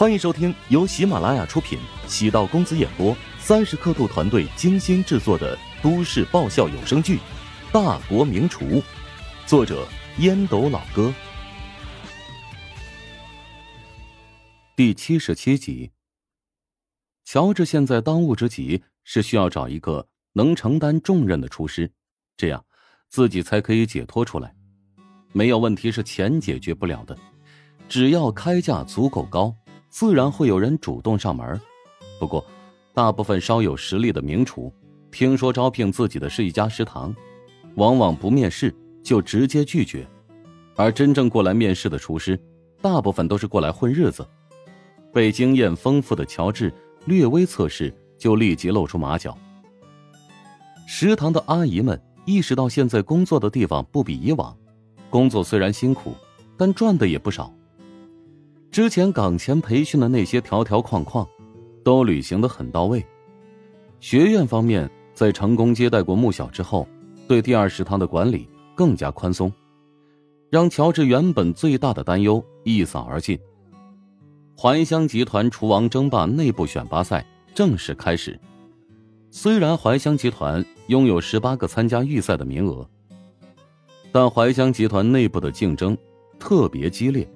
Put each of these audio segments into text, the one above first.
欢迎收听由喜马拉雅出品、喜道公子演播、三十刻度团队精心制作的都市爆笑有声剧《大国名厨》，作者烟斗老哥，第七十七集。乔治现在当务之急是需要找一个能承担重任的厨师，这样自己才可以解脱出来。没有问题是钱解决不了的，只要开价足够高。自然会有人主动上门，不过，大部分稍有实力的名厨，听说招聘自己的是一家食堂，往往不面试就直接拒绝，而真正过来面试的厨师，大部分都是过来混日子。被经验丰富的乔治略微测试，就立即露出马脚。食堂的阿姨们意识到现在工作的地方不比以往，工作虽然辛苦，但赚的也不少。之前岗前培训的那些条条框框，都履行的很到位。学院方面在成功接待过穆小之后，对第二食堂的管理更加宽松，让乔治原本最大的担忧一扫而尽。怀香集团厨王争霸内部选拔赛正式开始。虽然怀香集团拥有十八个参加预赛的名额，但怀香集团内部的竞争特别激烈。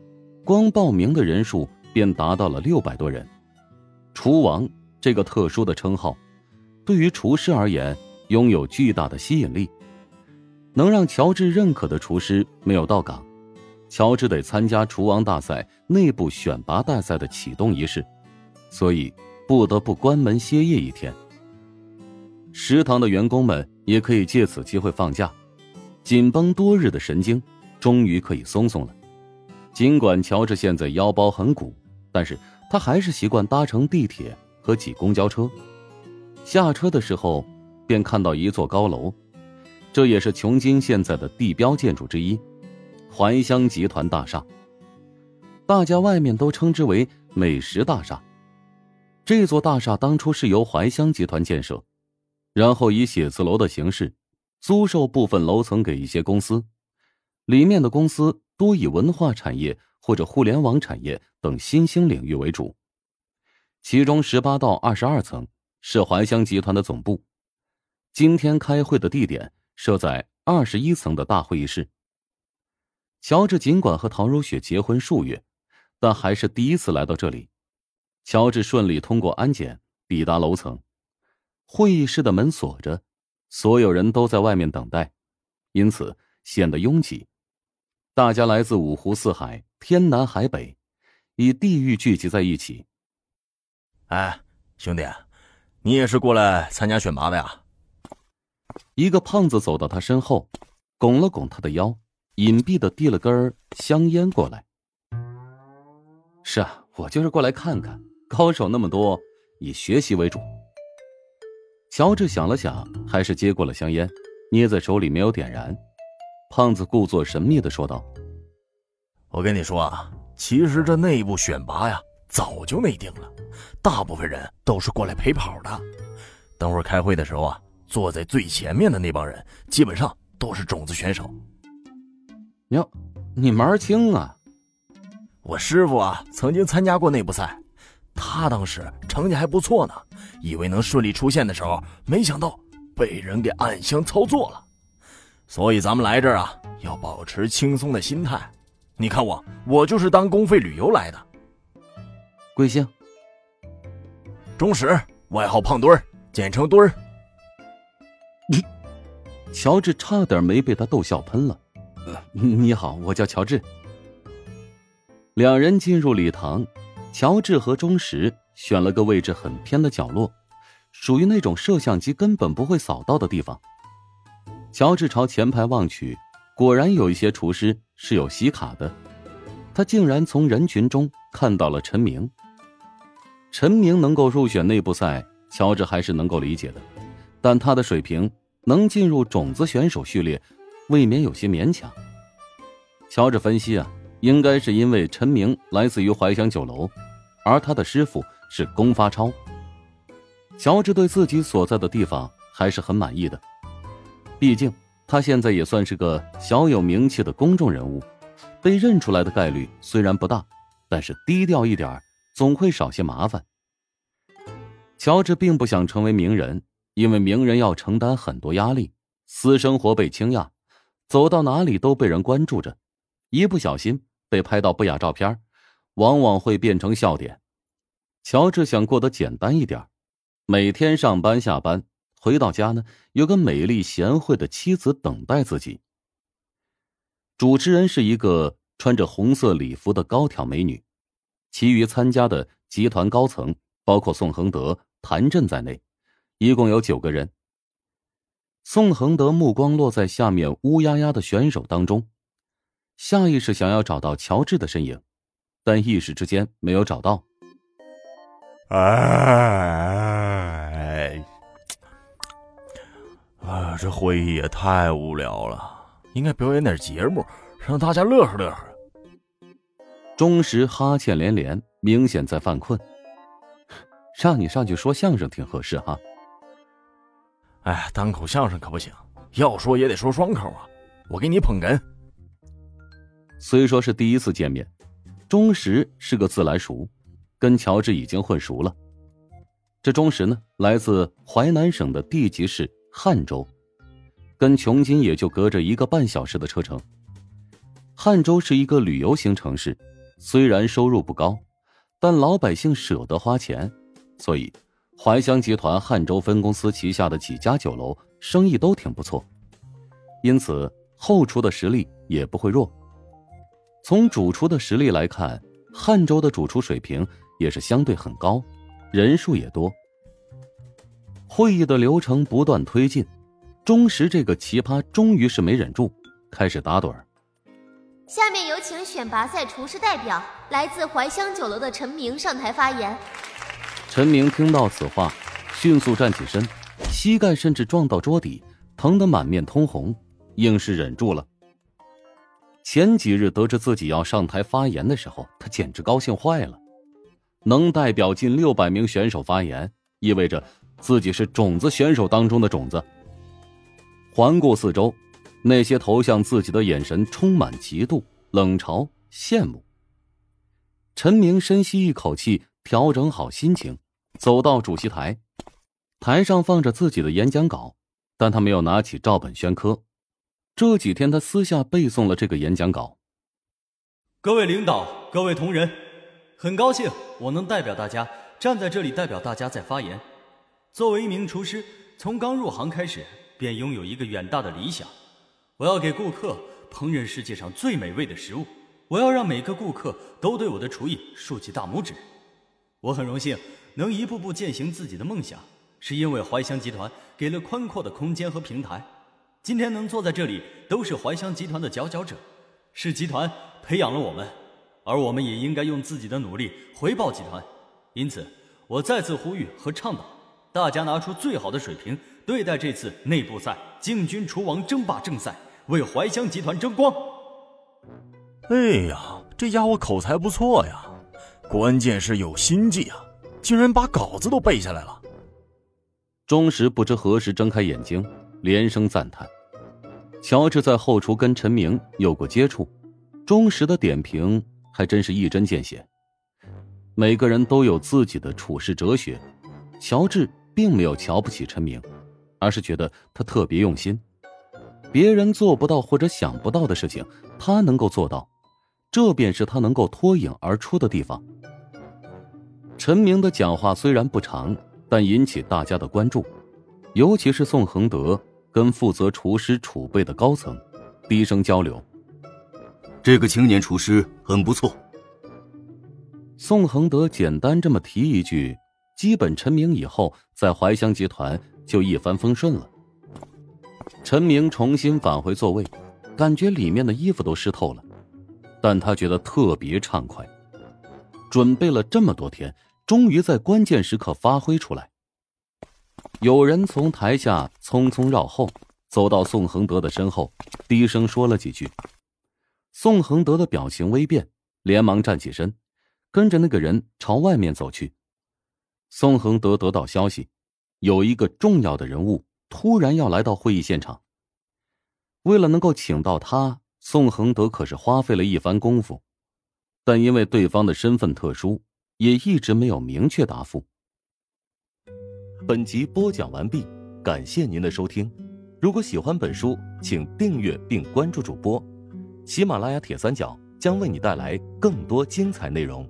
光报名的人数便达到了六百多人。厨王这个特殊的称号，对于厨师而言拥有巨大的吸引力。能让乔治认可的厨师没有到岗，乔治得参加厨王大赛内部选拔大赛的启动仪式，所以不得不关门歇业一天。食堂的员工们也可以借此机会放假，紧绷多日的神经终于可以松松了。尽管乔治现在腰包很鼓，但是他还是习惯搭乘地铁和挤公交车。下车的时候，便看到一座高楼，这也是琼金现在的地标建筑之一——怀香集团大厦。大家外面都称之为美食大厦。这座大厦当初是由怀香集团建设，然后以写字楼的形式租售部分楼层给一些公司，里面的公司。多以文化产业或者互联网产业等新兴领域为主，其中十八到二十二层是怀乡集团的总部。今天开会的地点设在二十一层的大会议室。乔治尽管和陶如雪结婚数月，但还是第一次来到这里。乔治顺利通过安检，抵达楼层。会议室的门锁着，所有人都在外面等待，因此显得拥挤。大家来自五湖四海、天南海北，以地域聚集在一起。哎，兄弟，你也是过来参加选拔的呀？一个胖子走到他身后，拱了拱他的腰，隐蔽的递了根香烟过来。是啊，我就是过来看看，高手那么多，以学习为主。乔治想了想，还是接过了香烟，捏在手里没有点燃。胖子故作神秘的说道：“我跟你说啊，其实这内部选拔呀，早就内定了，大部分人都是过来陪跑的。等会儿开会的时候啊，坐在最前面的那帮人，基本上都是种子选手。哟，你门儿清啊！我师傅啊，曾经参加过内部赛，他当时成绩还不错呢，以为能顺利出线的时候，没想到被人给暗箱操作了。”所以咱们来这儿啊，要保持轻松的心态。你看我，我就是当公费旅游来的。贵姓？钟石，外号胖墩儿，简称墩儿。你，乔治差点没被他逗笑喷了。你好，我叫乔治。两人进入礼堂，乔治和钟石选了个位置很偏的角落，属于那种摄像机根本不会扫到的地方。乔治朝前排望去，果然有一些厨师是有喜卡的。他竟然从人群中看到了陈明。陈明能够入选内部赛，乔治还是能够理解的，但他的水平能进入种子选手序列，未免有些勉强。乔治分析啊，应该是因为陈明来自于怀香酒楼，而他的师傅是龚发超。乔治对自己所在的地方还是很满意的。毕竟，他现在也算是个小有名气的公众人物，被认出来的概率虽然不大，但是低调一点总会少些麻烦。乔治并不想成为名人，因为名人要承担很多压力，私生活被倾轧，走到哪里都被人关注着，一不小心被拍到不雅照片，往往会变成笑点。乔治想过得简单一点，每天上班下班，回到家呢，有个美丽贤惠的妻子等待自己。主持人是一个穿着红色礼服的高挑美女，其余参加的集团高层包括宋恒德。谭震在内，一共有九个人。宋恒德目光落在下面乌压压的选手当中，下意识想要找到乔治的身影，但一时之间没有找到。哎，这会议也太无聊了，应该表演点节目，让大家乐呵乐呵。钟石哈欠连连，明显在犯困。让你上去说相声挺合适哈。哎，单口相声可不行，要说也得说双口啊！我给你捧哏。虽说是第一次见面，钟石是个自来熟，跟乔治已经混熟了。这钟石呢，来自淮南省的地级市汉州，跟琼金也就隔着一个半小时的车程。汉州是一个旅游型城市，虽然收入不高，但老百姓舍得花钱。所以，怀乡集团汉州分公司旗下的几家酒楼生意都挺不错，因此后厨的实力也不会弱。从主厨的实力来看，汉州的主厨水平也是相对很高，人数也多。会议的流程不断推进，钟石这个奇葩终于是没忍住，开始打盹儿。下面有请选拔赛厨师代表，来自怀香酒楼的陈明上台发言。陈明听到此话，迅速站起身，膝盖甚至撞到桌底，疼得满面通红，硬是忍住了。前几日得知自己要上台发言的时候，他简直高兴坏了。能代表近六百名选手发言，意味着自己是种子选手当中的种子。环顾四周，那些投向自己的眼神充满嫉妒、冷嘲、羡慕。陈明深吸一口气，调整好心情。走到主席台，台上放着自己的演讲稿，但他没有拿起照本宣科。这几天他私下背诵了这个演讲稿。各位领导，各位同仁，很高兴我能代表大家站在这里，代表大家在发言。作为一名厨师，从刚入行开始便拥有一个远大的理想，我要给顾客烹饪世界上最美味的食物，我要让每个顾客都对我的厨艺竖起大拇指。我很荣幸。能一步步践行自己的梦想，是因为怀香集团给了宽阔的空间和平台。今天能坐在这里，都是怀香集团的佼佼者，是集团培养了我们，而我们也应该用自己的努力回报集团。因此，我再次呼吁和倡导，大家拿出最好的水平对待这次内部赛进军厨王争霸正赛，为怀香集团争光。哎呀，这家伙口才不错呀，关键是有心计啊！竟然把稿子都背下来了。钟石不知何时睁开眼睛，连声赞叹。乔治在后厨跟陈明有过接触，钟石的点评还真是一针见血。每个人都有自己的处事哲学，乔治并没有瞧不起陈明，而是觉得他特别用心。别人做不到或者想不到的事情，他能够做到，这便是他能够脱颖而出的地方。陈明的讲话虽然不长，但引起大家的关注，尤其是宋恒德跟负责厨师储备的高层低声交流。这个青年厨师很不错。宋恒德简单这么提一句，基本陈明以后在怀香集团就一帆风顺了。陈明重新返回座位，感觉里面的衣服都湿透了，但他觉得特别畅快。准备了这么多天，终于在关键时刻发挥出来。有人从台下匆匆绕后，走到宋恒德的身后，低声说了几句。宋恒德的表情微变，连忙站起身，跟着那个人朝外面走去。宋恒德得到消息，有一个重要的人物突然要来到会议现场。为了能够请到他，宋恒德可是花费了一番功夫。但因为对方的身份特殊，也一直没有明确答复。本集播讲完毕，感谢您的收听。如果喜欢本书，请订阅并关注主播。喜马拉雅铁三角将为你带来更多精彩内容。